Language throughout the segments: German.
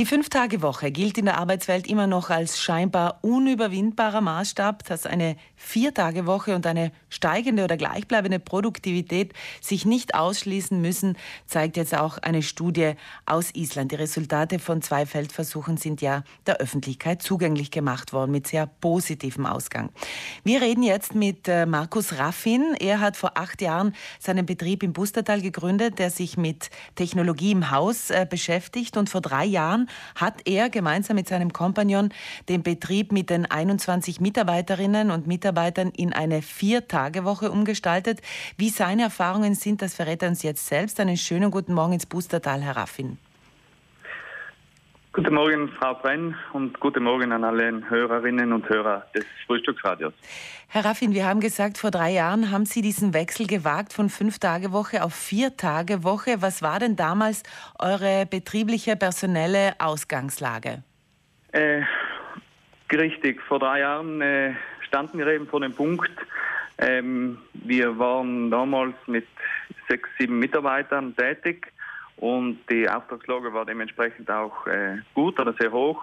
Die Fünf-Tage-Woche gilt in der Arbeitswelt immer noch als scheinbar unüberwindbarer Maßstab, dass eine Vier-Tage-Woche und eine steigende oder gleichbleibende Produktivität sich nicht ausschließen müssen, zeigt jetzt auch eine Studie aus Island. Die Resultate von zwei Feldversuchen sind ja der Öffentlichkeit zugänglich gemacht worden mit sehr positivem Ausgang. Wir reden jetzt mit äh, Markus Raffin. Er hat vor acht Jahren seinen Betrieb im Bustertal gegründet, der sich mit Technologie im Haus äh, beschäftigt und vor drei Jahren hat er gemeinsam mit seinem Kompagnon den Betrieb mit den 21 Mitarbeiterinnen und Mitarbeitern in eine Vier-Tage-Woche umgestaltet. Wie seine Erfahrungen sind, das verrät er uns jetzt selbst. Einen schönen guten Morgen ins Bustertal, Herr Raffin. Guten Morgen, Frau Brenn, und guten Morgen an alle Hörerinnen und Hörer des Frühstücksradios. Herr Raffin, wir haben gesagt, vor drei Jahren haben Sie diesen Wechsel gewagt von Fünf-Tage-Woche auf Vier-Tage-Woche. Was war denn damals eure betriebliche, personelle Ausgangslage? Äh, richtig, vor drei Jahren äh, standen wir eben vor dem Punkt, ähm, wir waren damals mit sechs, sieben Mitarbeitern tätig und die Auftragslage war dementsprechend auch äh, gut oder sehr hoch.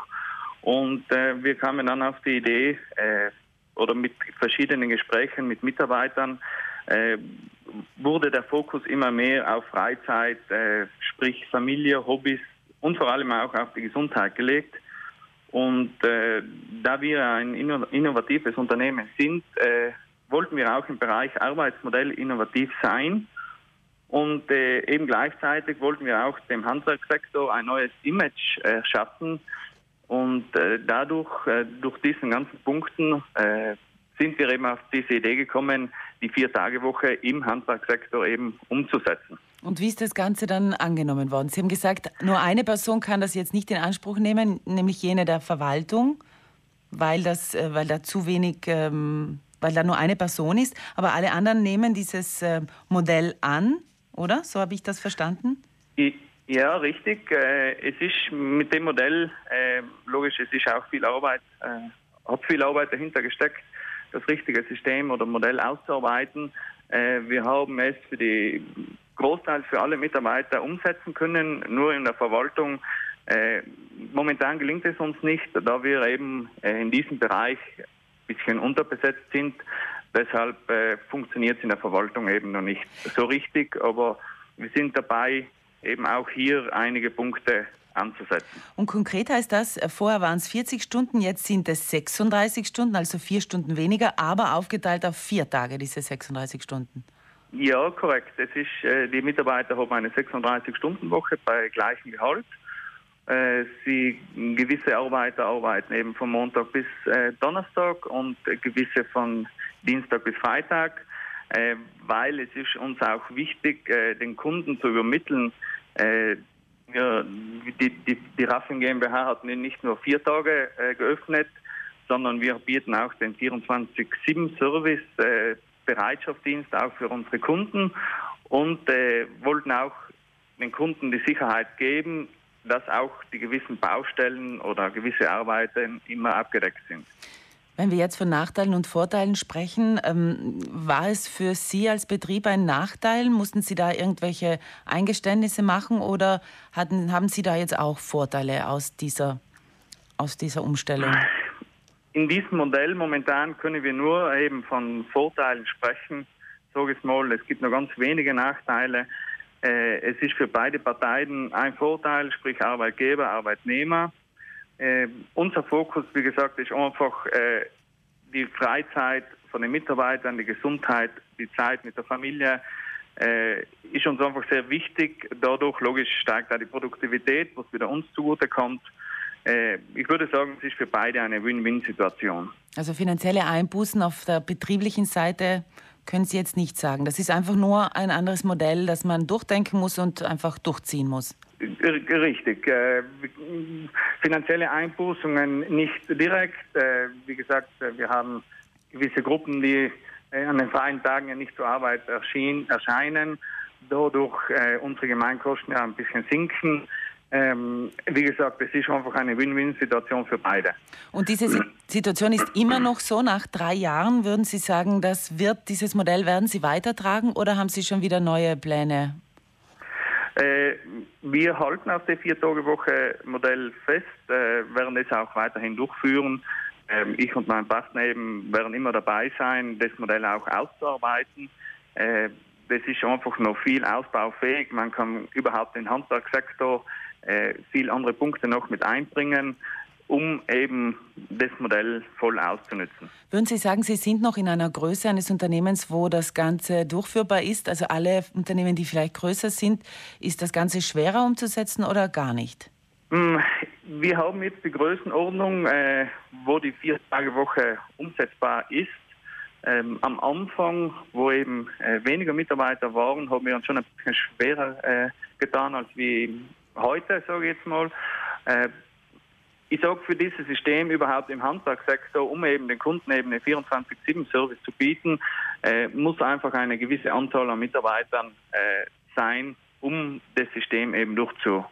Und äh, wir kamen dann auf die Idee, äh, oder mit verschiedenen Gesprächen mit Mitarbeitern, äh, wurde der Fokus immer mehr auf Freizeit, äh, sprich Familie, Hobbys und vor allem auch auf die Gesundheit gelegt. Und äh, da wir ein innovatives Unternehmen sind, wollten wir auch im Bereich Arbeitsmodell innovativ sein und äh, eben gleichzeitig wollten wir auch dem Handwerkssektor ein neues Image äh, schaffen. Und äh, dadurch, äh, durch diesen ganzen Punkten, sind wir eben auf diese Idee gekommen, die Vier-Tage-Woche im Handwerkssektor eben umzusetzen. Und wie ist das Ganze dann angenommen worden? Sie haben gesagt, nur eine Person kann das jetzt nicht in Anspruch nehmen, nämlich jene der Verwaltung, weil, das, weil da zu wenig, ähm, weil da nur eine Person ist. Aber alle anderen nehmen dieses Modell an oder? So habe ich das verstanden? Ja, richtig. Äh, es ist mit dem Modell, äh, logisch, es ist auch viel Arbeit, äh, hat viel Arbeit dahinter gesteckt, das richtige System oder Modell auszuarbeiten. Wir haben es für die Großteil für alle Mitarbeiter umsetzen können, nur in der Verwaltung. Momentan gelingt es uns nicht, da wir eben in diesem Bereich ein bisschen unterbesetzt sind. Deshalb äh, funktioniert es in der Verwaltung eben noch nicht so richtig, aber wir sind dabei, eben auch hier einige Punkte anzusetzen. Und konkret heißt das, äh, vorher waren es 40 Stunden, jetzt sind es 36 Stunden, also vier Stunden weniger, aber aufgeteilt auf vier Tage, diese 36 Stunden. Ja, korrekt. Es ist, äh, die Mitarbeiter haben eine 36-Stunden-Woche bei gleichem Gehalt. Äh, sie gewisse Arbeiter arbeiten eben von Montag bis äh, Donnerstag und gewisse von Dienstag bis Freitag, äh, weil es ist uns auch wichtig, äh, den Kunden zu übermitteln. Äh, ja, die, die, die Raffin GmbH hat nicht nur vier Tage äh, geöffnet, sondern wir bieten auch den 24-7-Service, äh, Bereitschaftsdienst auch für unsere Kunden und äh, wollten auch den Kunden die Sicherheit geben, dass auch die gewissen Baustellen oder gewisse Arbeiten immer abgedeckt sind. Wenn wir jetzt von Nachteilen und Vorteilen sprechen, ähm, war es für Sie als Betrieb ein Nachteil? Mussten Sie da irgendwelche Eingeständnisse machen oder hatten, haben Sie da jetzt auch Vorteile aus dieser, aus dieser Umstellung? In diesem Modell momentan können wir nur eben von Vorteilen sprechen. Sage ich mal, es gibt nur ganz wenige Nachteile. Äh, es ist für beide Parteien ein Vorteil, sprich Arbeitgeber, Arbeitnehmer. Äh, unser Fokus, wie gesagt, ist einfach äh, die Freizeit von den Mitarbeitern, die Gesundheit, die Zeit mit der Familie. Äh, ist uns einfach sehr wichtig. Dadurch, logisch, steigt auch die Produktivität, was wieder uns zugutekommt. Äh, ich würde sagen, es ist für beide eine Win-Win-Situation. Also finanzielle Einbußen auf der betrieblichen Seite können Sie jetzt nicht sagen. Das ist einfach nur ein anderes Modell, das man durchdenken muss und einfach durchziehen muss. Richtig. Äh, finanzielle Einbußungen nicht direkt. Äh, wie gesagt, äh, wir haben gewisse Gruppen, die äh, an den freien Tagen ja nicht zur Arbeit erscheinen, dadurch äh, unsere Gemeinkosten ja ein bisschen sinken. Ähm, wie gesagt, es ist einfach eine Win-Win-Situation für beide. Und diese Situation ist immer noch so. Nach drei Jahren würden Sie sagen, das wird dieses Modell werden Sie weitertragen oder haben Sie schon wieder neue Pläne Äh, wir halten auf der Vier-Tage-Woche-Modell fest, äh, werden es auch weiterhin durchführen. Ähm, ich und mein Partner eben werden immer dabei sein, das Modell auch auszuarbeiten. Äh, das ist einfach noch viel ausbaufähig. Man kann überhaupt den Handwerkssektor äh, viel andere Punkte noch mit einbringen um eben das Modell voll auszunutzen. Würden Sie sagen, Sie sind noch in einer Größe eines Unternehmens, wo das Ganze durchführbar ist? Also alle Unternehmen, die vielleicht größer sind, ist das Ganze schwerer umzusetzen oder gar nicht? Hm, wir haben jetzt die Größenordnung, äh, wo die Vier-Tage-Woche umsetzbar ist. Ähm, am Anfang, wo eben äh, weniger Mitarbeiter waren, haben wir uns schon ein bisschen schwerer äh, getan als wie heute, sage ich jetzt mal. Äh, ich sage für dieses System überhaupt im Handwerkssektor, um eben den Kunden eben einen 24-7-Service zu bieten, äh, muss einfach eine gewisse Anzahl an Mitarbeitern äh, sein, um das System eben durchzusetzen.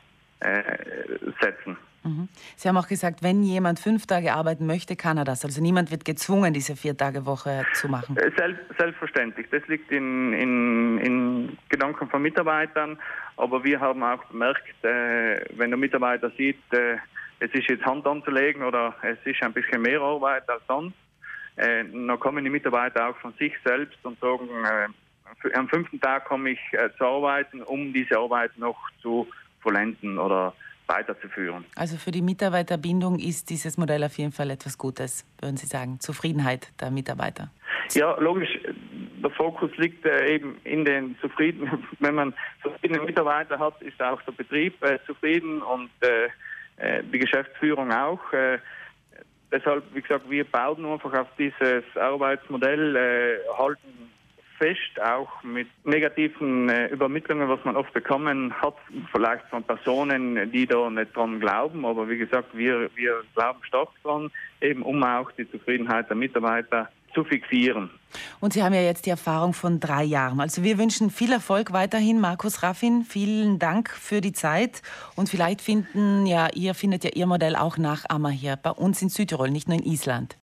Mhm. Sie haben auch gesagt, wenn jemand fünf Tage arbeiten möchte, kann er das. Also niemand wird gezwungen, diese Vier-Tage-Woche zu machen. Äh, selbst, selbstverständlich. Das liegt in, in, in, Gedanken von Mitarbeitern. Aber wir haben auch bemerkt, äh, wenn der Mitarbeiter sieht, äh, es ist jetzt Hand anzulegen oder es ist ein bisschen mehr Arbeit als sonst. Äh, dann kommen die Mitarbeiter auch von sich selbst und sagen, äh, am fünften Tag komme ich äh, zu arbeiten, um diese Arbeit noch zu vollenden oder weiterzuführen. Also für die Mitarbeiterbindung ist dieses Modell auf jeden Fall etwas Gutes, würden Sie sagen, Zufriedenheit der Mitarbeiter. Ja, logisch. Der Fokus liegt äh, eben in den zufrieden. Wenn man zufriedene Mitarbeiter hat, ist auch der Betrieb äh, zufrieden und äh, die Geschäftsführung auch. Äh, deshalb, wie gesagt, wir bauen einfach auf dieses Arbeitsmodell, äh, halten fest, auch mit negativen äh, Übermittlungen, was man oft bekommen hat, vielleicht von Personen, die da nicht dran glauben. Aber wie gesagt, wir, wir glauben stark dran, eben um auch die Zufriedenheit der Mitarbeiter zu fixieren. Und Sie haben ja jetzt die Erfahrung von drei Jahren. Also wir wünschen viel Erfolg weiterhin, Markus Raffin. Vielen Dank für die Zeit. Und vielleicht finden ja, ihr findet ja Ihr Modell auch Nachahmer hier bei uns in Südtirol, nicht nur in Island.